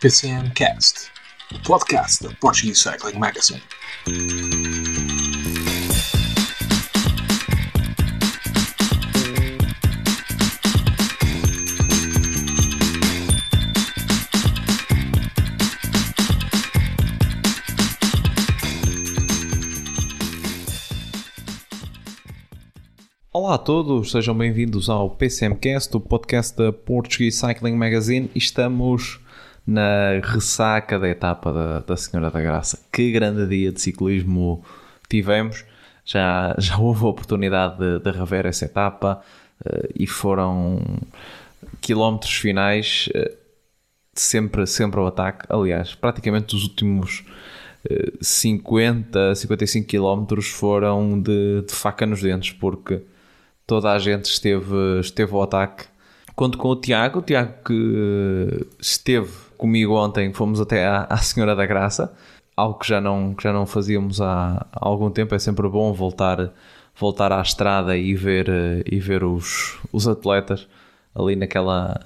PCM Cast, o podcast da Portuguese Cycling Magazine. Olá a todos, sejam bem-vindos ao PCMcast, o podcast da Portuguese Cycling Magazine. Estamos na ressaca da etapa da, da Senhora da Graça. Que grande dia de ciclismo tivemos! Já, já houve a oportunidade de, de rever essa etapa uh, e foram quilómetros finais uh, sempre, sempre ao ataque. Aliás, praticamente os últimos 50, 55 quilómetros foram de, de faca nos dentes, porque toda a gente esteve, esteve ao ataque. Conto com o Tiago, o Tiago que esteve comigo ontem, fomos até à, à Senhora da Graça, algo que já não, que já não fazíamos há, há algum tempo, é sempre bom voltar, voltar à estrada e ver, e ver os, os atletas ali naquela...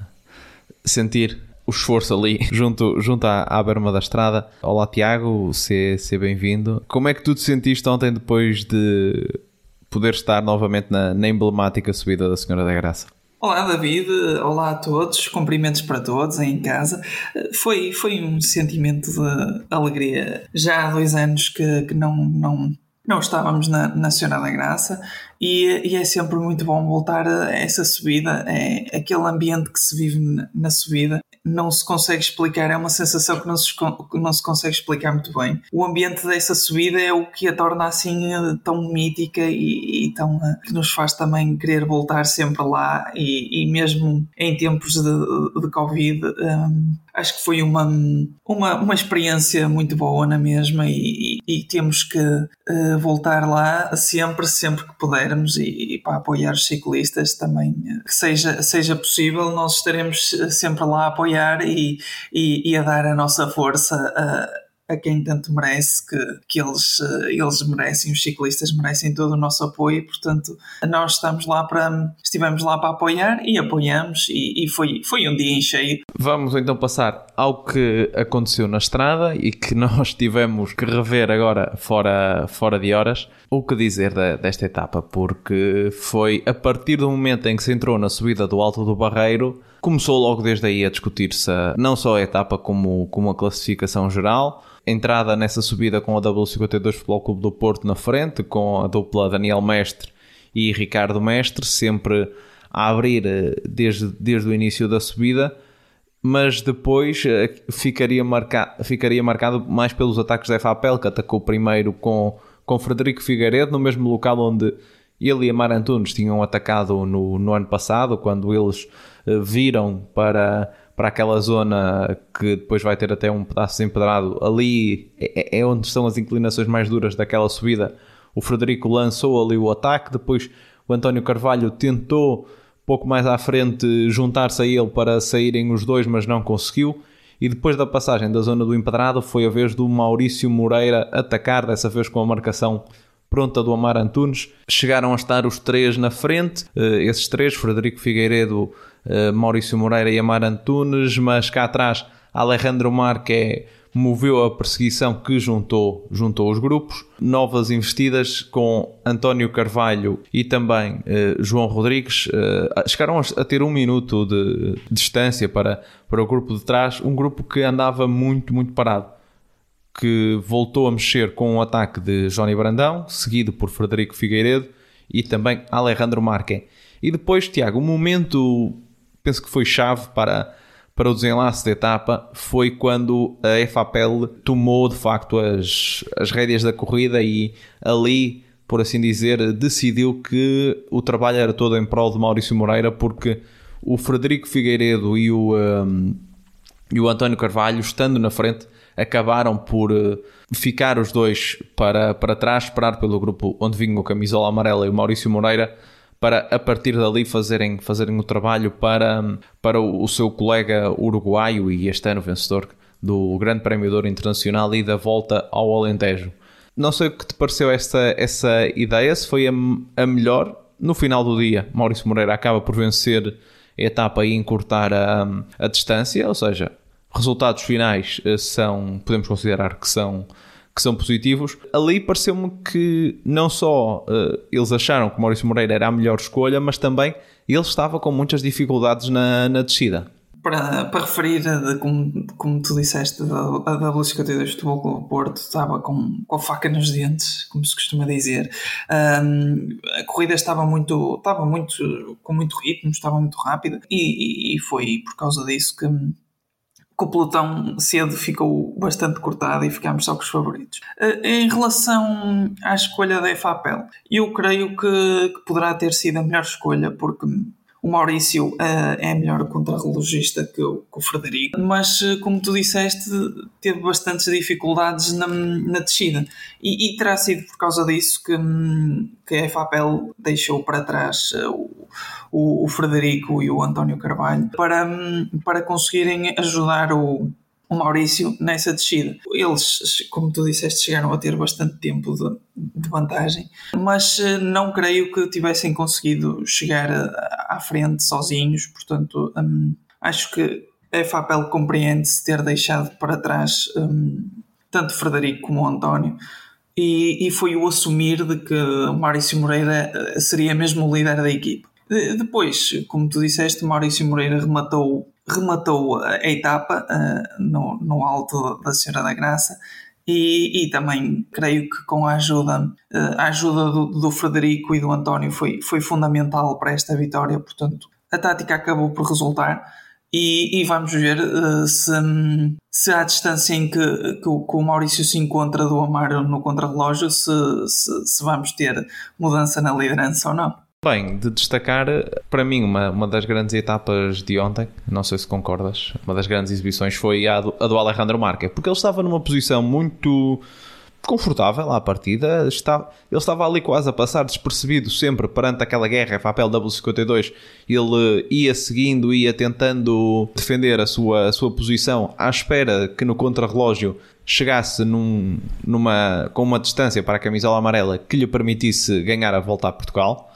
sentir o esforço ali junto, junto à, à berma da estrada. Olá Tiago, seja se bem-vindo. Como é que tu te sentiste ontem depois de poder estar novamente na, na emblemática subida da Senhora da Graça. Olá David, olá a todos, cumprimentos para todos em casa. Foi, foi um sentimento de alegria. Já há dois anos que, que não, não, não estávamos na, na Senhora da Graça e, e, é sempre muito bom voltar a essa subida. É aquele ambiente que se vive na, na subida não se consegue explicar, é uma sensação que não se, não se consegue explicar muito bem. O ambiente dessa subida é o que a torna assim eh, tão mítica e, e tão eh, que nos faz também querer voltar sempre lá e, e mesmo em tempos de, de Covid um, acho que foi uma, uma, uma experiência muito boa na mesma e, e, e temos que uh, voltar lá sempre, sempre que pudermos e, e, para apoiar os ciclistas também que seja, seja possível, nós estaremos sempre lá a apoiar e, e, a dar a nossa força a quem tanto merece, que, que eles, eh, eles merecem, os ciclistas merecem todo o nosso apoio, portanto, nós estamos lá para, estivemos lá para apoiar e apoiamos e, e, foi, foi um dia em cheio. Vamos então passar ao que aconteceu na estrada e que nós tivemos que rever agora fora, fora de horas. O que dizer de, desta etapa, porque foi a partir do momento em que se entrou na subida do Alto do Barreiro, começou logo desde aí a discutir-se não só a etapa como, como a classificação geral. Entrada nessa subida com a W52 Futebol Clube do Porto na frente, com a dupla Daniel Mestre e Ricardo Mestre, sempre a abrir eh, desde, desde o início da subida, mas depois eh, ficaria, marca, ficaria marcado mais pelos ataques da FAPEL, que atacou primeiro com, com Frederico Figueiredo, no mesmo local onde ele e Amar Antunes tinham atacado no, no ano passado, quando eles eh, viram para para aquela zona que depois vai ter até um pedaço desempedrado. Ali é, é onde estão as inclinações mais duras daquela subida. O Frederico lançou ali o ataque, depois o António Carvalho tentou pouco mais à frente juntar-se a ele para saírem os dois, mas não conseguiu. E depois da passagem da zona do empedrado foi a vez do Maurício Moreira atacar, dessa vez com a marcação pronta do Amar Antunes. Chegaram a estar os três na frente, eh, esses três, Frederico Figueiredo, eh, Maurício Moreira e Amar Antunes, mas cá atrás Alejandro Marque moveu a perseguição que juntou, juntou os grupos. Novas investidas com António Carvalho e também eh, João Rodrigues. Chegaram a ter um minuto de distância para, para o grupo de trás, um grupo que andava muito, muito parado. Que voltou a mexer com o ataque de Johnny Brandão, seguido por Frederico Figueiredo e também Alejandro Marque. E depois, Tiago, um momento penso que foi chave para, para o desenlace da etapa foi quando a FAPEL tomou de facto as, as rédeas da corrida e ali, por assim dizer, decidiu que o trabalho era todo em prol de Maurício Moreira porque o Frederico Figueiredo e o, um, e o António Carvalho, estando na frente, acabaram por uh, ficar os dois para, para trás, esperar pelo grupo onde vinha o camisola amarela e o Maurício Moreira para a partir dali fazerem, fazerem o trabalho para, para o, seu colega uruguaio e este ano vencedor do Grande Prémio de Internacional e da volta ao Alentejo. Não sei o que te pareceu essa, essa ideia, se foi a, a melhor. No final do dia, Maurício Moreira acaba por vencer a etapa e encurtar a, a distância, ou seja, resultados finais uh, são, podemos considerar que são, que são positivos. Ali pareceu-me que não só uh, eles acharam que Maurício Moreira era a melhor escolha, mas também ele estava com muitas dificuldades na, na descida para, para referir, de, como, como tu disseste, a W52 Futebol Clube Porto estava com, com a faca nos dentes, como se costuma dizer. Um, a corrida estava muito, estava muito, com muito ritmo, estava muito rápida e, e, foi por causa disso que, que o pelotão cedo ficou bastante cortado e ficámos só com os favoritos. Uh, em relação à escolha da FAPEL, eu creio que, que poderá ter sido a melhor escolha porque o Maurício uh, é melhor contrarrelogista que o, que o Frederico, mas uh, como tu disseste, teve bastantes dificuldades na, na descida. E, e, terá sido por causa disso que, que a FAPEL deixou para trás uh, o, o, o, Frederico e o António Carvalho para, para conseguirem ajudar o o Maurício nessa descida. Eles, como tu disseste, chegaram a ter bastante tempo de, de vantagem, mas eh, não creio que tivessem conseguido chegar à frente sozinhos, portanto, hum, acho que a FAPEL compreende-se ter deixado para trás hum, tanto Frederico como António. E, e foi o assumir de que o Maurício Moreira eh, seria mesmo o líder da equipe. Depois, como tu disseste, Maurício Moreira rematou rematou a etapa uh, no, no alto da Senhora da Graça e, e, também creio que com a ajuda, uh, a ajuda do, do, Frederico e do António foi, foi fundamental para esta vitória, portanto a tática acabou por resultar e, e vamos ver uh, se, se à distância em que, que, o, que o Maurício se encontra do Amaro no contrarrelógio se, se, se vamos ter mudança na liderança ou não. Bem, de destacar, para mim, uma, uma das grandes etapas de ontem, não sei se concordas, uma das grandes exibições foi a do, a do Alejandro Marque, porque ele estava numa posição muito confortável à partida, estava, ele estava ali quase a passar despercebido sempre perante aquela guerra, papel W52, ele ia seguindo, ia tentando defender a sua, a sua posição à espera que no contrarrelógio chegasse num, numa, com uma distância para a camisola amarela que lhe permitisse ganhar a volta a Portugal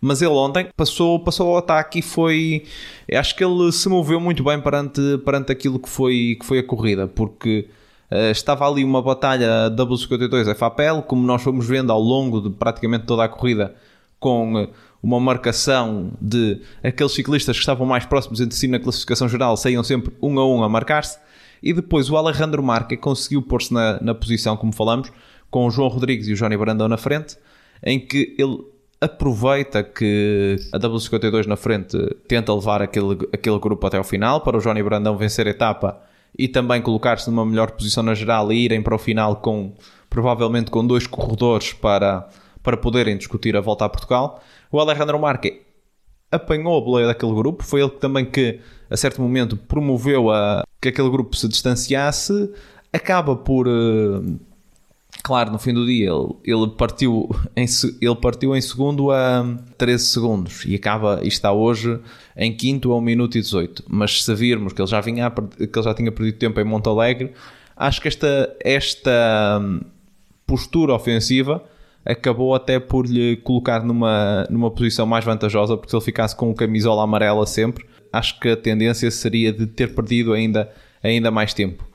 mas ele ontem passou, passou ao ataque e foi. Acho que ele se moveu muito bem perante, perante aquilo que foi, que foi a corrida, porque uh, estava ali uma batalha W52 FAPEL, como nós fomos vendo ao longo de praticamente toda a corrida, com uma marcação de aqueles ciclistas que estavam mais próximos entre si na classificação geral, saíam sempre um a um a marcar-se, e depois o Alejandro Marque conseguiu pôr-se na, na posição, como falamos, com o João Rodrigues e o Johnny Brandão na frente, em que ele aproveita que a W52 na frente tenta levar aquele, aquele grupo até ao final para o Johnny Brandão vencer a etapa e também colocar-se numa melhor posição na geral e irem para o final com provavelmente com dois corredores para, para poderem discutir a volta a Portugal. O Alejandro Marque apanhou a boleia daquele grupo, foi ele também que a certo momento promoveu a, que aquele grupo se distanciasse, acaba por uh, Claro, no fim do dia ele, ele, partiu em, ele partiu em segundo a 13 segundos e acaba e está hoje em quinto a 1 minuto e 18. Mas se virmos que ele já, vinha, que ele já tinha perdido tempo em Monte Alegre, acho que esta, esta hum, postura ofensiva acabou até por lhe colocar numa, numa posição mais vantajosa, porque se ele ficasse com o camisola amarela sempre, acho que a tendência seria de ter perdido ainda, ainda mais tempo.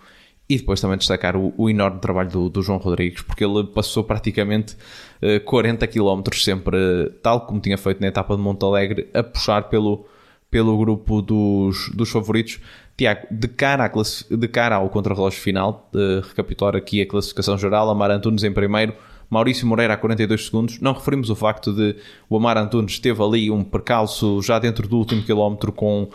E depois também destacar o, o enorme trabalho do, do, João Rodrigues, porque ele passou praticamente uh, 40 km sempre, tal como tinha feito na etapa de Monte Alegre, a puxar pelo, pelo grupo dos, dos favoritos. Tiago, de cara, de cara ao contrarrelógio final, uh, recapitular aqui a classificação geral, Amar Antunes em primeiro, Maurício Moreira a 42 segundos. Não referimos o facto de o Amar Antunes teve ali um percalço já dentro do último quilómetro com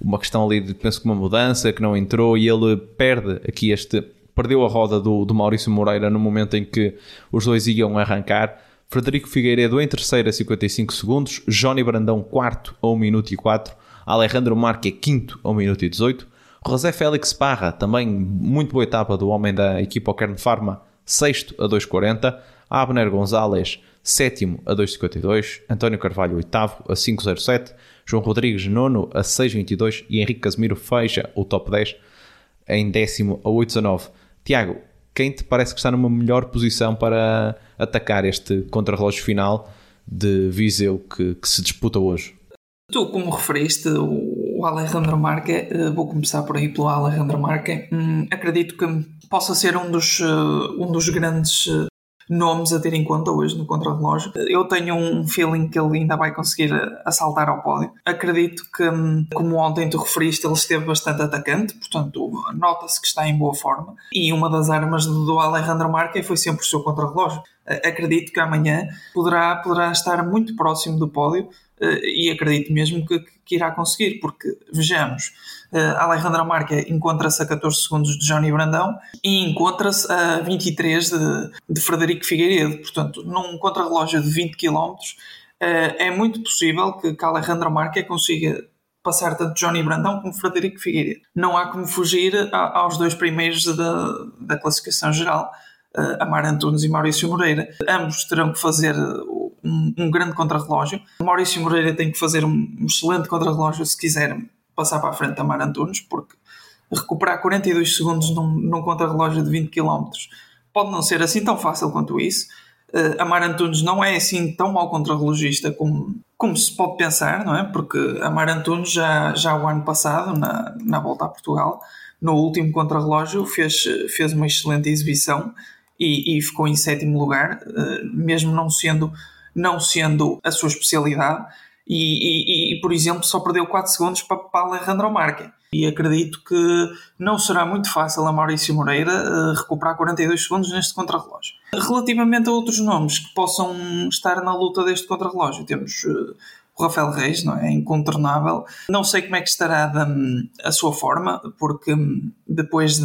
uma questão ali de, penso que uma mudança que não entrou e ele perde aqui este, perdeu a roda do, do Maurício Moreira no momento em que os dois iam arrancar. Frederico Figueiredo em terceiro a 55 segundos, Johnny Brandão quarto a 1 minuto e 4, Alejandro Marque quinto a 1 minuto e 18, José Félix Parra, também muito boa etapa do homem da equipa Okern Pharma, sexto a 2.40, Abner Gonzalez sétimo a 2.52, António Carvalho oitavo a 5.07, João Rodrigues, nono a 6,22 e Henrique Casemiro fecha o top 10 em décimo a 8,19. Tiago, quem te parece que está numa melhor posição para atacar este contrarrelógio final de Viseu que, que se disputa hoje? Tu, como referiste, o Alejandro Marque, vou começar por aí pelo Alejandro Marque. Hum, acredito que possa ser um dos, um dos grandes nomes a ter em conta hoje no contrarrelógio. Eu tenho um feeling que ele ainda vai conseguir assaltar ao pódio. Acredito que, hum, como ontem tu referiste, ele esteve bastante atacante, portanto, nota-se que está em boa forma. E uma das armas do Alejandro Marque foi sempre o seu contrarrelógio. Acredito que amanhã poderá, poderá estar muito próximo do pódio eh, e acredito mesmo que, que irá conseguir, porque vejamos, uh, Alejandro Marque encontra-se a 14 segundos de Johnny Brandão e encontra-se a 23 de, de Frederico Figueiredo. Portanto, num contrarrelógio de 20 km, uh, é muito possível que, que Alejandro Marque consiga passar tanto Johnny Brandão como Frederico Figueiredo. Não há como fugir a, aos dois primeiros da, da classificação geral, Amar Antunes e Maurício Moreira. Ambos terão que fazer um, um grande contrarrelógio. Maurício Moreira tem que fazer um, excelente contrarrelógio se quiser passar para a frente da Mar Antunes, porque recuperar 42 segundos num, num contrarrelógio de 20 km pode não ser assim tão fácil quanto isso. Uh, a Mar Antunes não é assim tão mau contrarrelogista como, como se pode pensar, não é? Porque a Mar Antunes já, já o ano passado, na, na volta a Portugal, no último contrarrelógio, fez, fez uma excelente exibição e, e ficou em sétimo lugar, uh, mesmo não sendo não sendo a sua especialidade, e, e, e por exemplo, só perdeu 4 segundos para, para Alejandro Marque. E acredito que não será muito fácil a Maurício Moreira uh, recuperar 42 segundos neste contrarrelógio. Relativamente a outros nomes que possam estar na luta deste contrarrelógio, temos uh, o Rafael Reis, não é? é incontornável. Não sei como é que estará a sua forma, porque hum, depois de,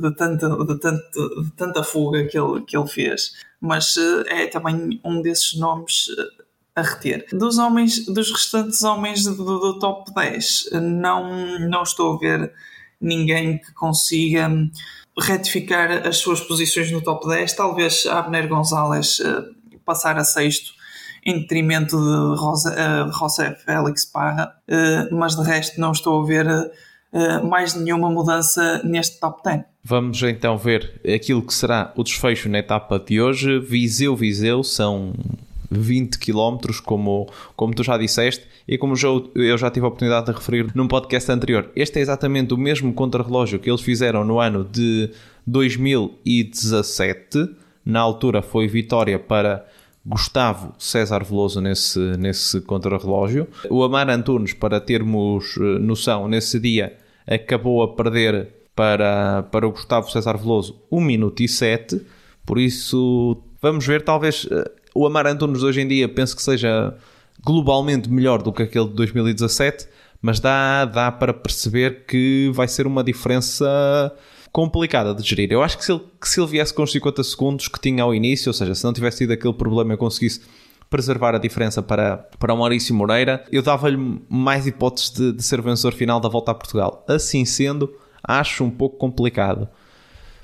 de, tanta, de, tanta, de tanta fuga que ele, que ele fez, mas eh, é também um desses nomes eh, a reter. Dos homens, dos restantes homens do, do, top 10, não, não estou a ver ninguém que consiga hum, retificar as suas posições no top 10. Talvez Abner Gonzalez uh, passar a sexto em detrimento de Rosa, uh, José Félix Parra, uh, mas de resto não estou a ver uh, mais nenhuma mudança neste top 10. Vamos então ver aquilo que será o desfecho na etapa de hoje. Viseu-Viseu são 20 km, como, como tu já disseste, e como eu já tive a oportunidade de referir num podcast anterior. Este é exatamente o mesmo contrarrelógio que eles fizeram no ano de 2017. Na altura foi vitória para Gustavo César Veloso nesse, nesse contrarrelógio. O Amar Antunes, para termos eh, noção, nesse dia acabou a perder para, para o Gustavo César Veloso 1 minuto e 7. Por isso, vamos ver, talvez eh, o Amar Antunes hoje em dia penso que seja globalmente melhor do que aquele de 2017, mas dá, dá para perceber que vai ser uma diferença complicada de gerir. Eu acho que se ele, que se ele viesse com os 50 segundos que tinha ao início, ou seja, se não tivesse tido aquele problema e conseguisse preservar a diferença para, para o Maurício Moreira, eu dava-lhe mais hipóteses de, de ser vencedor final da volta a Portugal. Assim sendo, acho um pouco complicado.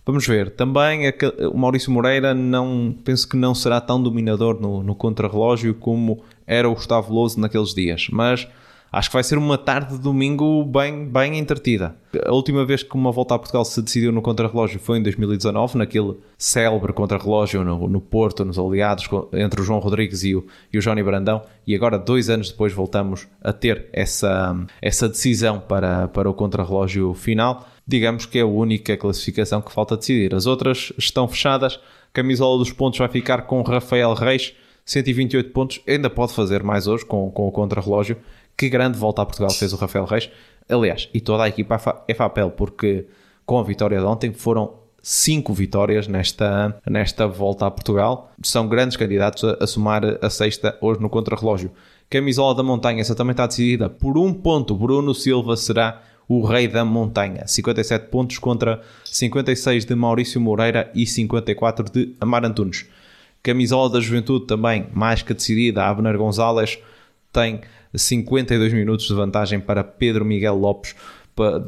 Vamos ver. Também o Maurício Moreira não penso que não será tão dominador no, no contrarrelógio como era o Gustavo Louso naqueles dias, mas acho que vai ser uma tarde de domingo bem, bem entretida. A última vez que uma volta a Portugal se decidiu no contrarrelógio foi em 2019, naquele célebre contrarrelógio no, no Porto, nos aliados, entre o João Rodrigues e o, e o Johnny Brandão, e agora, dois anos depois, voltamos a ter essa, essa decisão para, para o contrarrelógio final. Digamos que é a única classificação que falta decidir. As outras estão fechadas. Camisola dos pontos vai ficar com Rafael Reis, 128 pontos. Ainda pode fazer mais hoje com, com o contrarrelógio que grande volta a Portugal fez o Rafael Reis. Aliás, e toda a equipa é papel, porque com a vitória de ontem foram cinco vitórias nesta, nesta volta a Portugal. São grandes candidatos a, a somar a sexta hoje no contrarrelógio. Camisola da Montanha, essa também está decidida por um ponto. Bruno Silva será o rei da montanha. 57 pontos contra 56 de Maurício Moreira e 54 de Amar Antunes. Camisola da Juventude também mais que decidida. Abner Gonzalez tem 52 minutos de vantagem para Pedro Miguel Lopes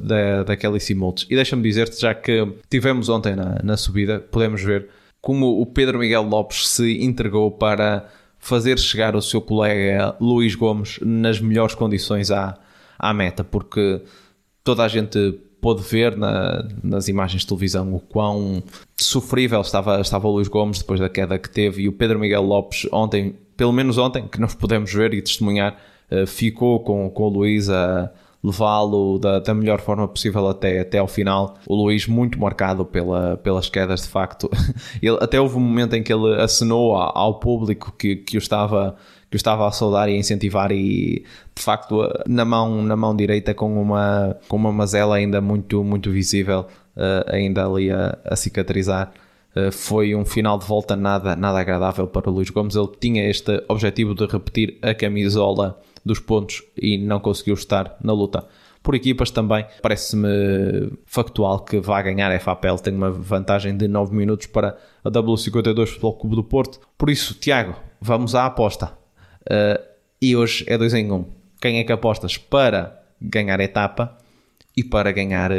da, da Kelly Simoltes. E deixa-me dizer-te, já que tivemos ontem na, na subida, podemos ver como o Pedro Miguel Lopes se entregou para fazer chegar o seu colega Luís Gomes nas melhores condições à, à meta, porque toda a gente pôde ver na, nas imagens de televisão o quão sofrível estava, estava o Luís Gomes depois da queda que teve e o Pedro Miguel Lopes ontem, pelo menos ontem, que nós podemos ver e testemunhar, eh, ficou com, com o Luís a levá-lo da, da, melhor forma possível até, até ao final. O Luís, muito marcado pela, pelas quedas, de facto. Ele, até houve um momento em que ele acenou ao público que, que o estava que estava a saudar e a incentivar e de facto na mão na mão direita com uma com uma mazela ainda muito muito visível uh, ainda ali a, a cicatrizar uh, foi um final de volta nada nada agradável para o Luís Gomes ele tinha este objetivo de repetir a camisola dos pontos e não conseguiu estar na luta. Por equipas também, parece-me factual que vai ganhar a FAPEL, tem uma vantagem de 9 minutos para a W52 Futebol Clube do Porto. Por isso, Tiago, vamos à aposta. Uh, e hoje é 2 em 1. Um. Quem é que apostas para ganhar a etapa e para ganhar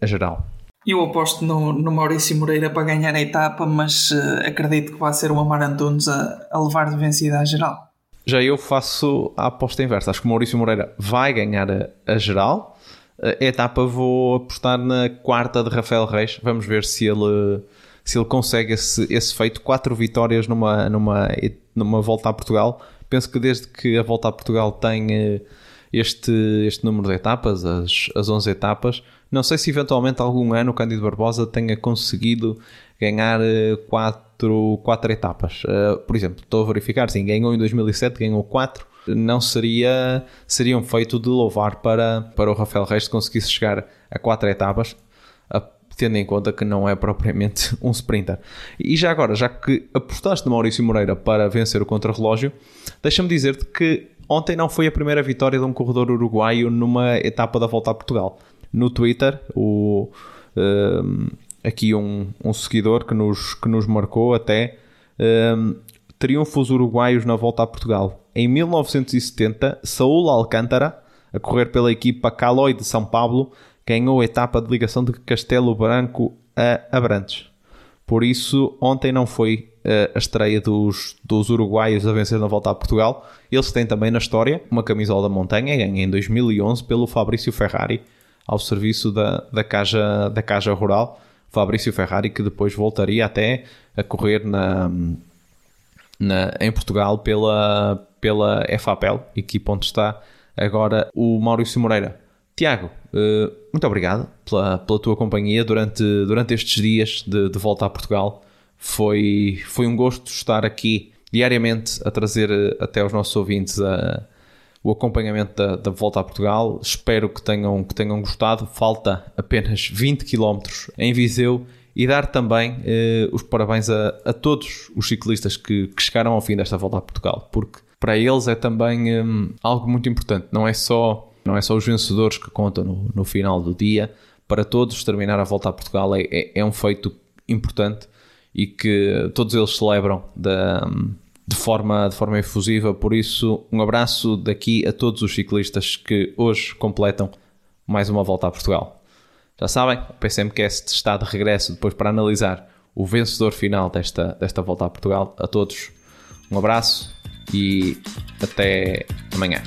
a geral? Eu aposto no, no Maurício Moreira para ganhar a etapa, mas uh, acredito que vai ser o Amar Antunes a, a levar de vencida a geral. Já eu faço a aposta inversa. Acho que o Maurício Moreira vai ganhar a, a geral. A etapa vou apostar na quarta de Rafael Reis. Vamos ver se ele, se ele consegue esse, esse feito. Quatro vitórias numa, numa, numa volta a Portugal. Penso que desde que a volta a Portugal tem eh, este, este número de etapas, as, as 11 etapas, não sei se eventualmente algum ano o Cândido Barbosa tenha conseguido ganhar eh, quatro, quatro etapas. Uh, por exemplo, estou a verificar, sim, ganhou em 2007, ganhou quatro. Não seria, seria um feito de louvar para, para o Rafael Reis conseguisse chegar a quatro etapas, tendo em conta que não é propriamente um sprinter. E já agora, já que apostaste no Maurício Moreira para vencer o contrarrelógio, deixa-me dizer-te que ontem não foi a primeira vitória de um corredor uruguaio numa etapa da volta a Portugal. No Twitter, o. Uh, aqui um, um seguidor que nos, que nos marcou até um, triunfos uruguaios na volta a Portugal. Em 1970, Saúl Alcântara, a correr pela equipa Caloi de São Paulo, ganhou a etapa de ligação de Castelo Branco a Abrantes. Por isso, ontem não foi uh, a estreia dos, dos uruguaios a vencer na volta a Portugal. Eles têm também na história uma camisola da montanha, ganha em 2011 pelo Fabrício Ferrari, ao serviço da, da, Caja, da Caja Rural. Fabrício Ferrari, que depois voltaria até a correr na, na, em Portugal pela, pela FAPEL, equipa onde está agora o Maurício Moreira. Tiago, uh, muito obrigado pela, pela tua companhia durante, durante estes dias de, de volta a Portugal. Foi, foi um gosto estar aqui diariamente a trazer eh, até aos nossos ouvintes a, o acompanhamento da, da, volta a Portugal. Espero que tenham, que tenham gostado. Falta apenas 20 km em Viseu e dar também eh, os parabéns a, a, todos os ciclistas que, que, chegaram ao fim desta volta a Portugal, porque para eles é também eh, algo muito importante. Não é só não é só os vencedores que contam no, no final do dia. Para todos terminar a volta a Portugal é, é, é um feito importante e que todos eles celebram de forma, de forma efusiva. Por isso, um abraço daqui a todos os ciclistas que hoje completam mais uma volta a Portugal. Já sabem, o PCMcast está de regresso depois para analisar o vencedor final desta, desta volta a Portugal. A todos, um abraço e até amanhã.